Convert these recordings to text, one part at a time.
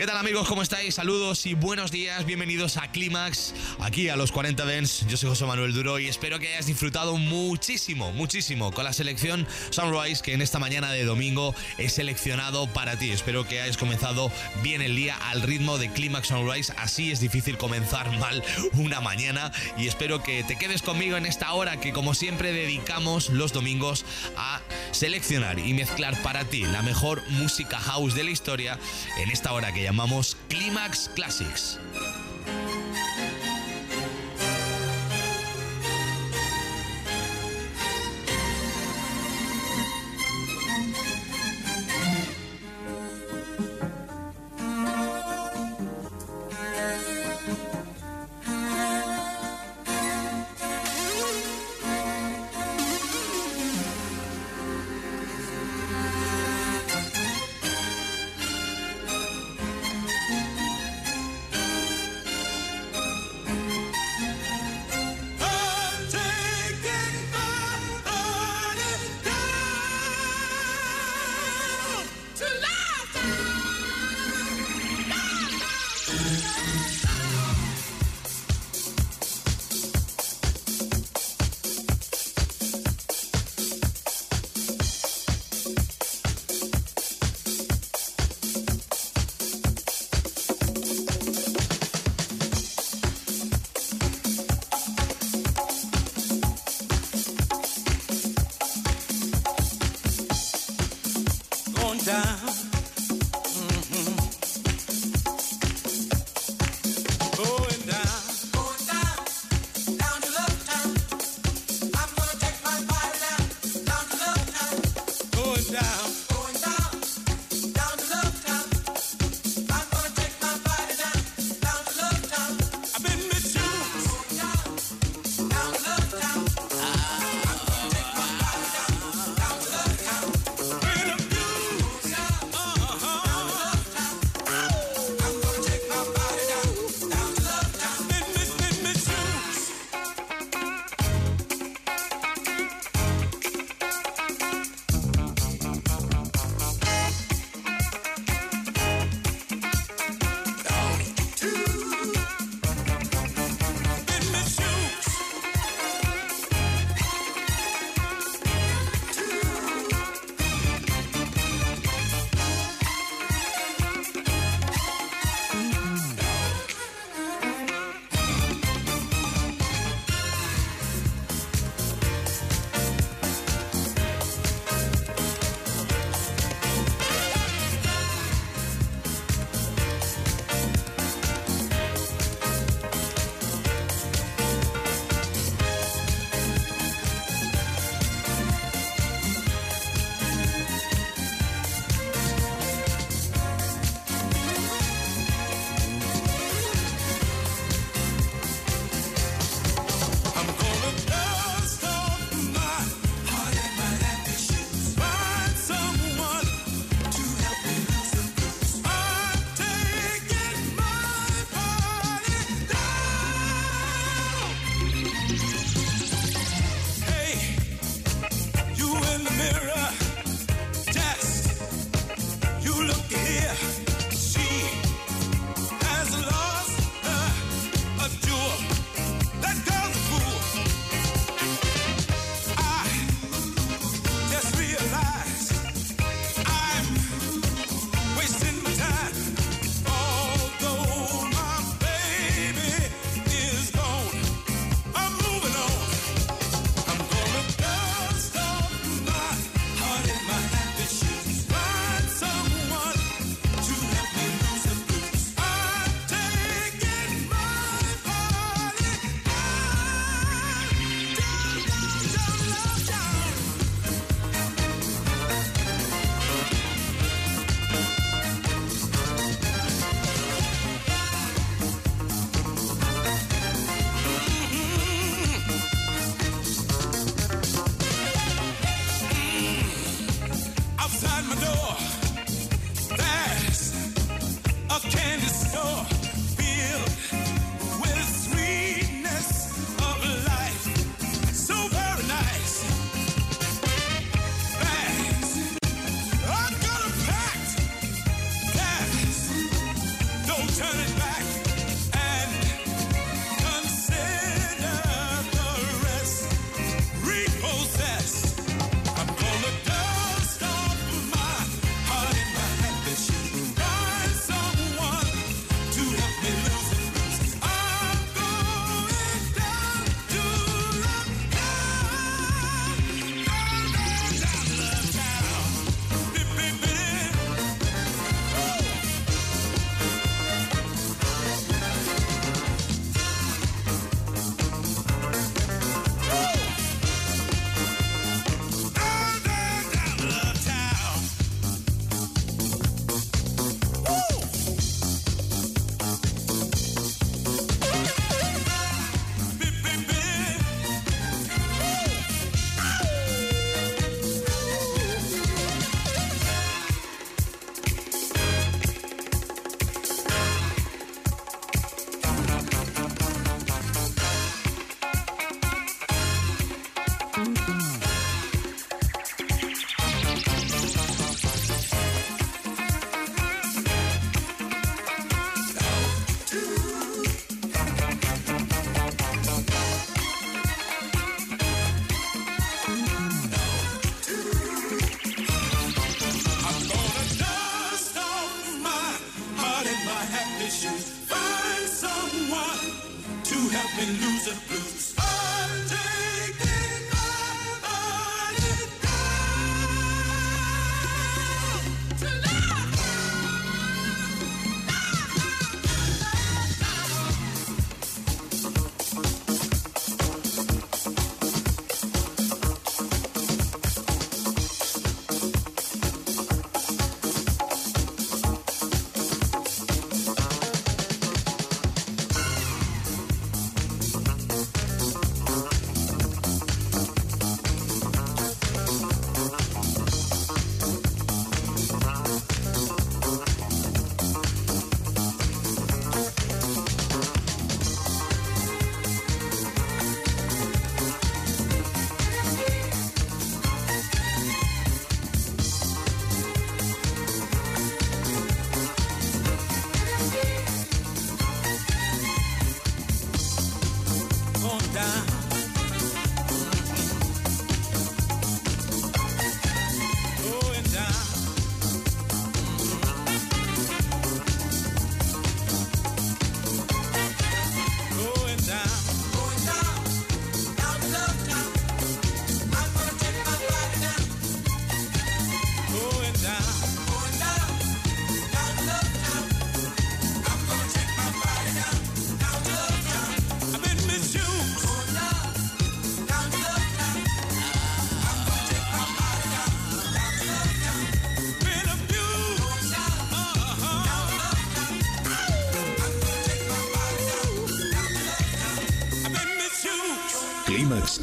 ¿Qué tal amigos? ¿Cómo estáis? Saludos y buenos días. Bienvenidos a Clímax, aquí a los 40 Dents. Yo soy José Manuel Duro y espero que hayas disfrutado muchísimo, muchísimo con la selección Sunrise que en esta mañana de domingo he seleccionado para ti. Espero que hayas comenzado bien el día al ritmo de Clímax Sunrise. Así es difícil comenzar mal una mañana y espero que te quedes conmigo en esta hora que como siempre dedicamos los domingos a seleccionar y mezclar para ti la mejor música house de la historia en esta hora que ya llamamos Climax Classics.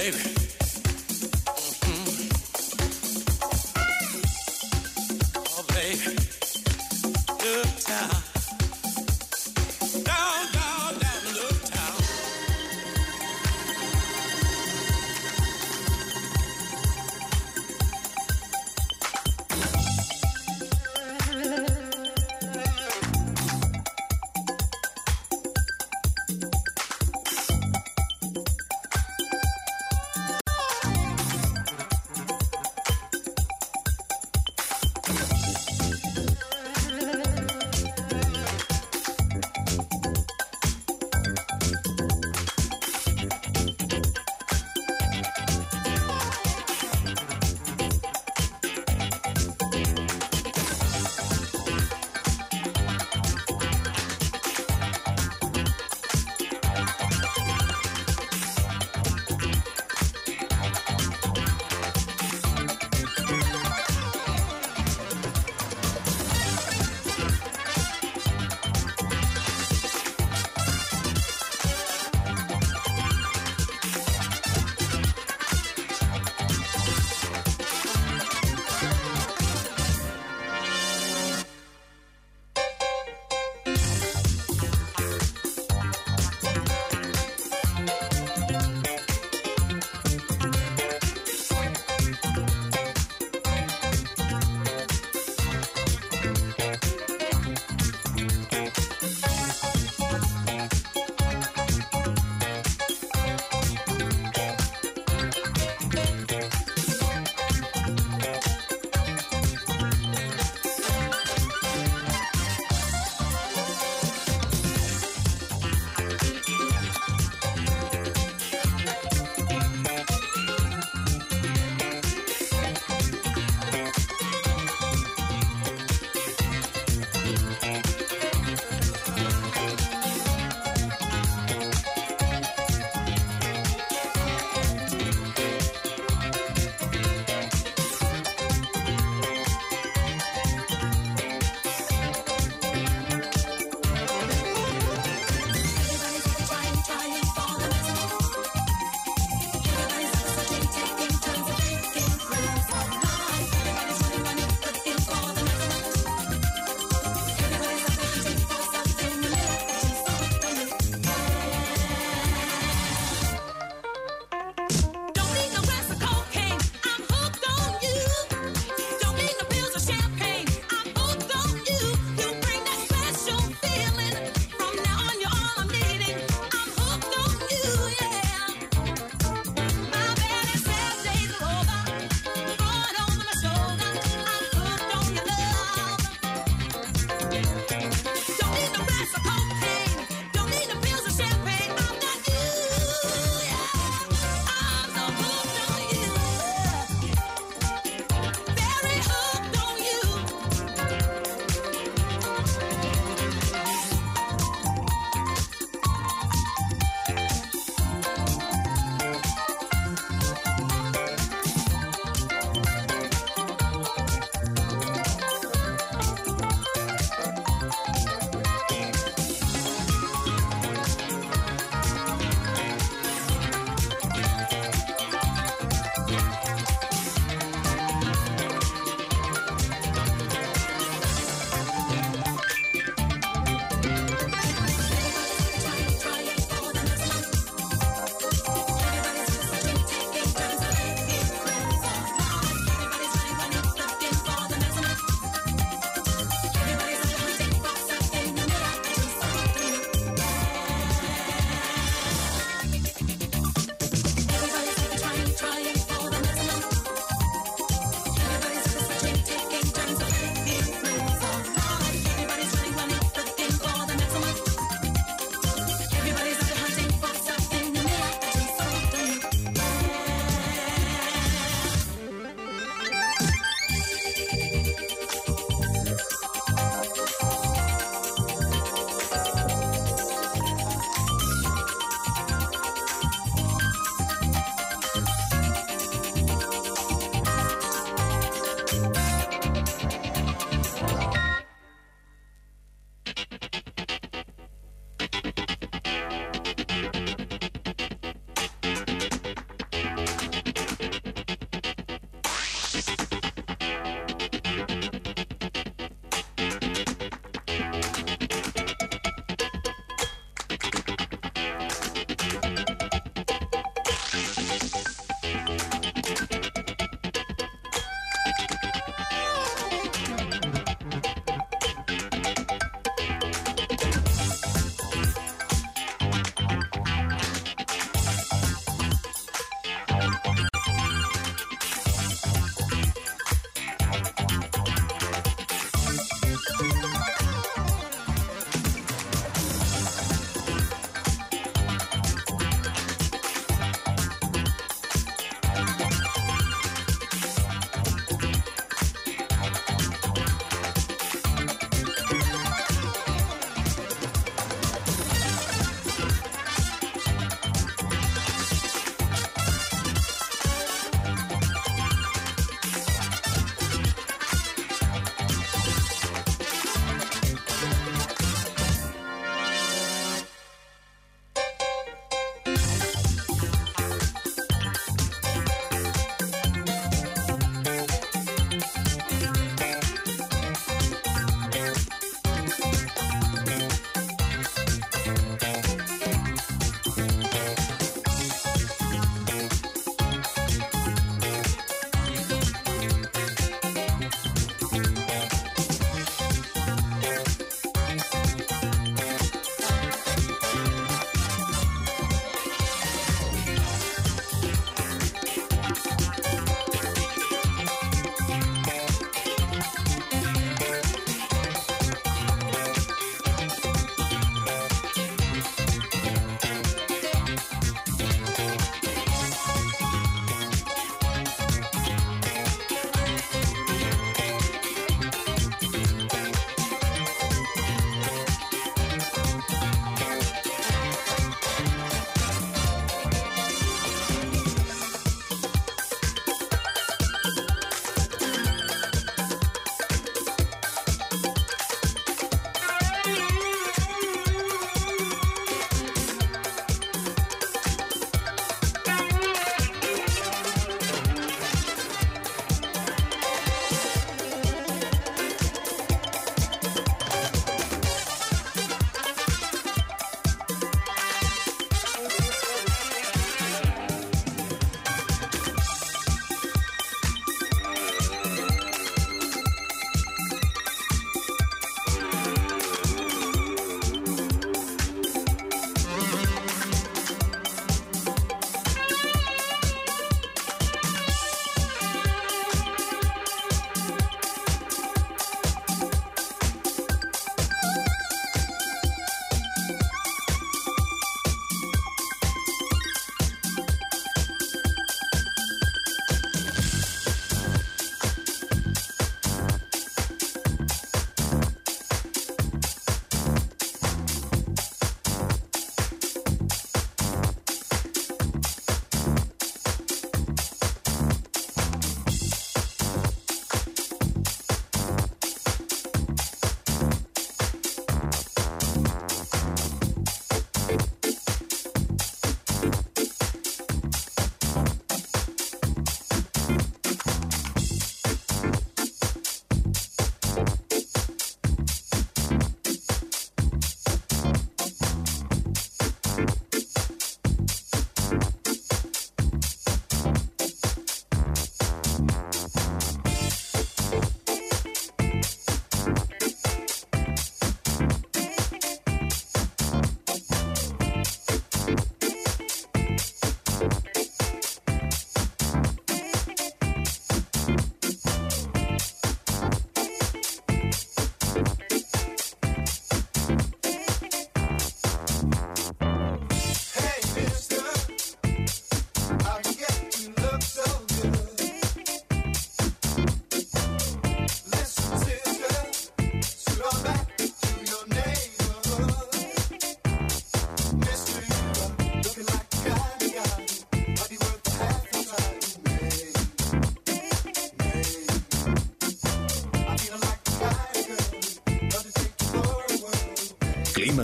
baby.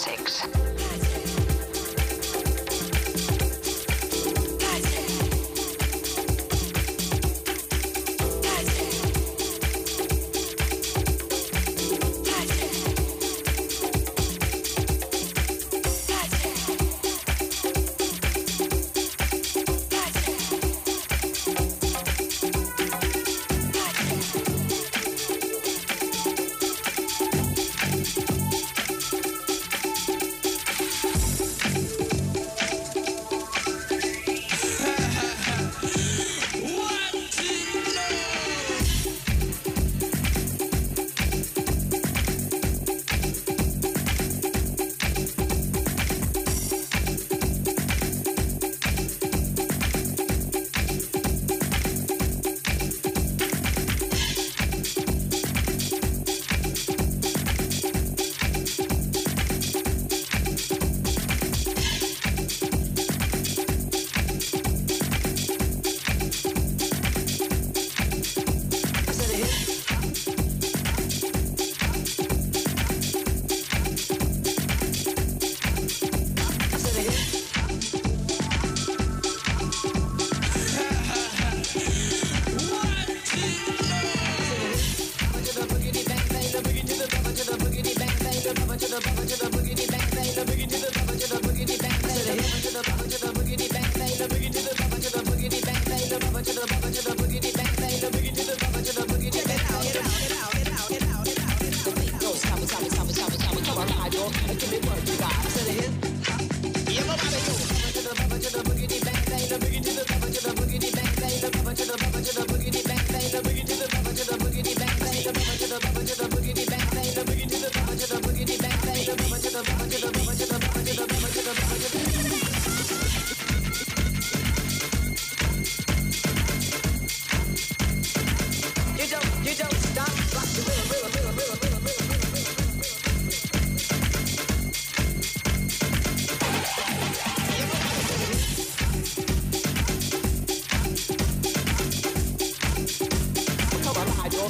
Classics.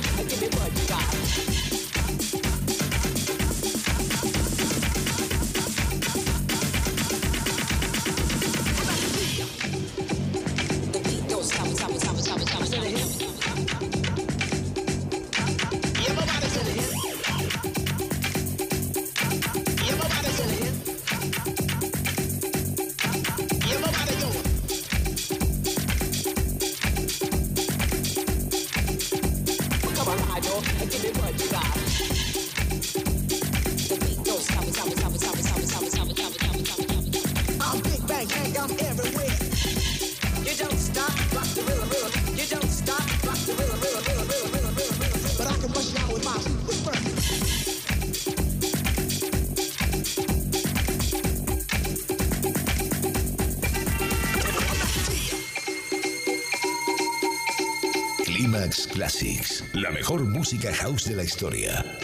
I did la mejor música house de la historia.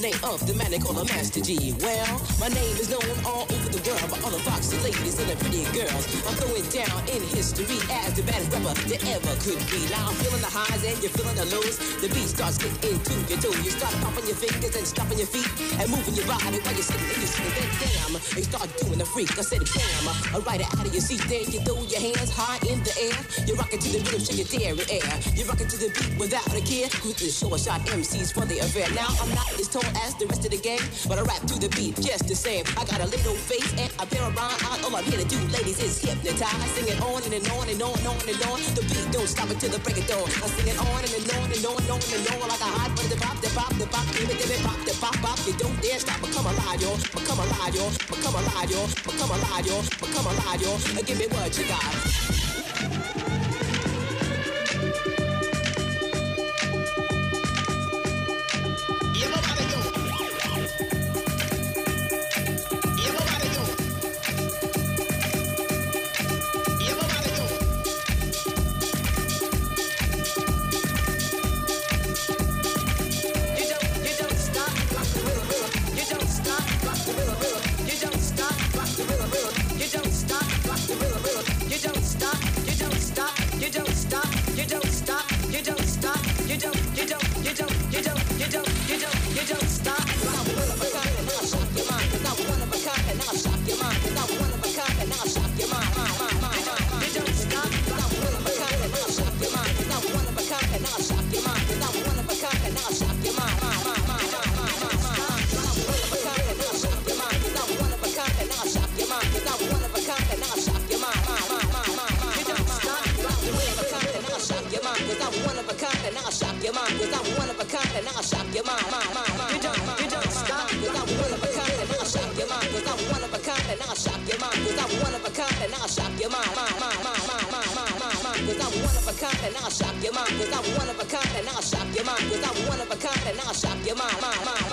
Name of the man they call a Master G. Well, my name is known all over the world by all the foxy ladies and the pretty girls. I'm going down in history as the baddest rapper that ever could be. Now I'm feeling the highs and you're feeling the lows. The beat starts getting into your toe. You start popping your fingers and stomping your feet and moving your body while you're sitting and you're sitting. Then damn, you start doing the freak. I said bam, I ride it out of your seat. Then you throw your hands high in the air. You're rocking to the rhythm, shake your dairy air. You're rocking to the beat without a care. Who's the short shot MCs for the affair? Now I'm not as tall as the rest of the gang, but I rap to the beat just the same. I got a little face and a pair of rhyme eyes. All I'm here to do, ladies, is hypnotize. Sing it on and, and on and on and on and on. The beat don't stop until the break of dawn. I sing it on and, and on and on and on and on like a hot butter. Pop, the pop, the pop, give it, give it, pop, the pop, pop. You don't dare stop. Become alive, yo. Become alive, yo. Become alive, yo. Become alive, yo. Become alive, yo. Give me what you got. I'll shock your mind. Cause I'm one of a kind and I'll shock your mind. Cause I'm one of a kind and I'll shock your mind. You don't,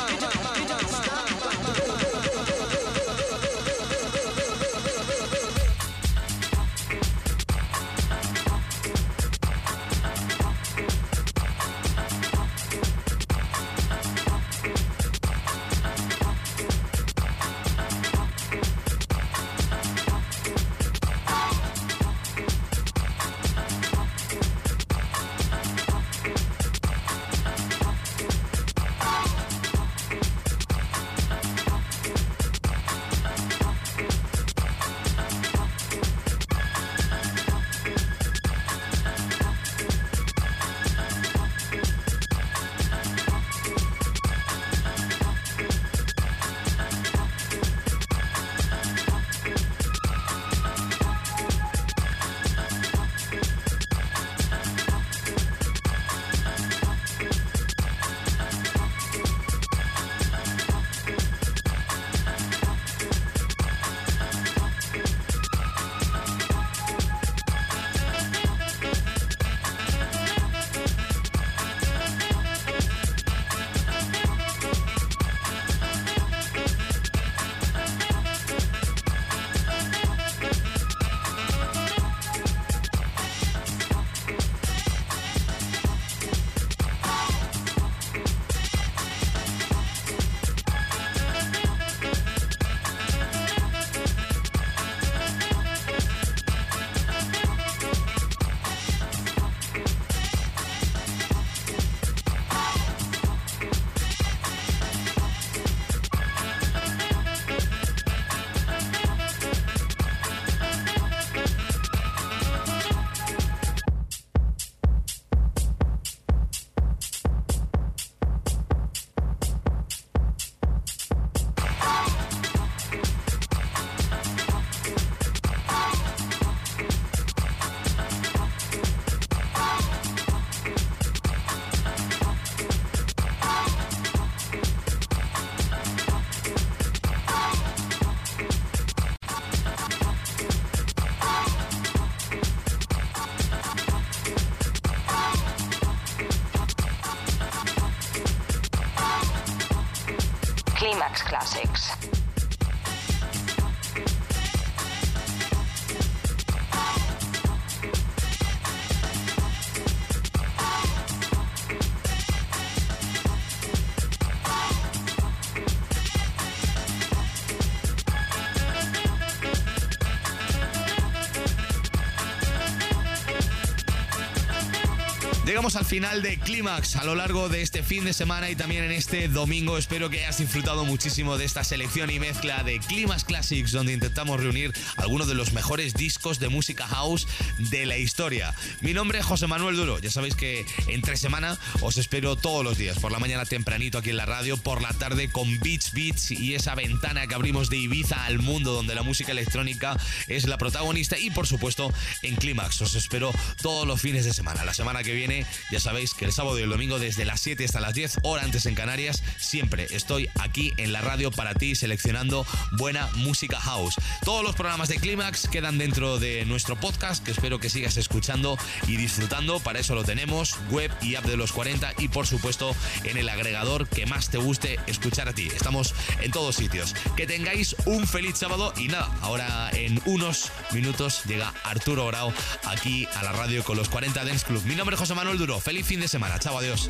Al final de Clímax a lo largo de este fin de semana y también en este domingo. Espero que hayas disfrutado muchísimo de esta selección y mezcla de Clímax Classics, donde intentamos reunir algunos de los mejores discos de música house de la historia. Mi nombre es José Manuel Duro. Ya sabéis que entre semana os espero todos los días, por la mañana tempranito aquí en la radio, por la tarde con Beats Beats y esa ventana que abrimos de Ibiza al mundo donde la música electrónica es la protagonista y por supuesto en Clímax. Os espero todos los fines de semana. La semana que viene ya sabéis que el sábado y el domingo desde las 7 hasta las 10, hora antes en Canarias, siempre estoy aquí en la radio para ti seleccionando buena música house. Todos los programas de Clímax quedan dentro de nuestro podcast que espero que sigas escuchando y disfrutando. Para eso lo tenemos, web y app de los 40 y por supuesto en el agregador que más te guste escuchar a ti. Estamos en todos sitios. Que tengáis un feliz sábado y nada, ahora en unos minutos llega Arturo Grau aquí a la radio con los 40 Dance Club. Mi nombre es José Manuel el Duro. Feliz fin de semana. Chao, adiós.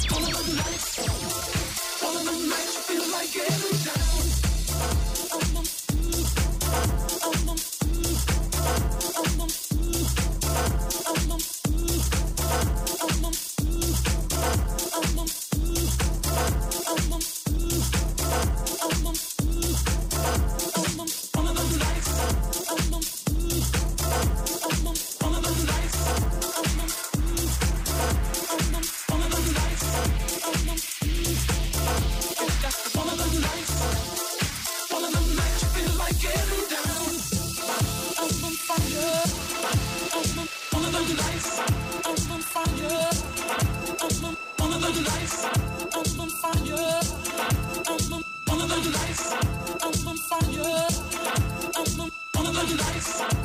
lights.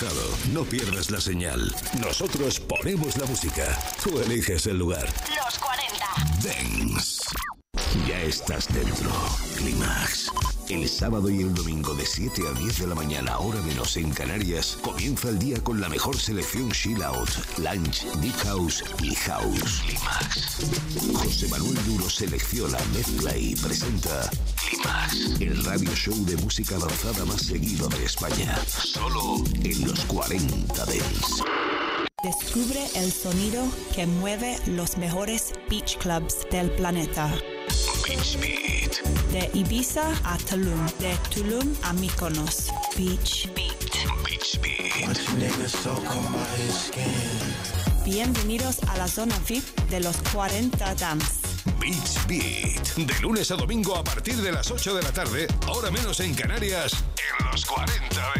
Localizado, no pierdas la señal. Nosotros ponemos la música. Tú eliges el lugar. Los 40. Dance. Ya estás dentro. Clímax. El sábado y el domingo de 7 a 10 de la mañana, hora menos en Canarias, comienza el día con la mejor selección chill out, lunch, deep house y house. Clímax. José Manuel Duro selecciona, mezcla y presenta El radio show de música avanzada más seguido de España. Solo en los 40 Dents. Descubre el sonido que mueve los mejores beach clubs del planeta. Beach Beat. De Ibiza a Tulum, de Tulum a Mykonos. Beach Beat. Beach Beat. Bienvenidos a la zona VIP de los 40 Dance. Beach Beat. De lunes a domingo a partir de las 8 de la tarde, hora menos en Canarias, en los 40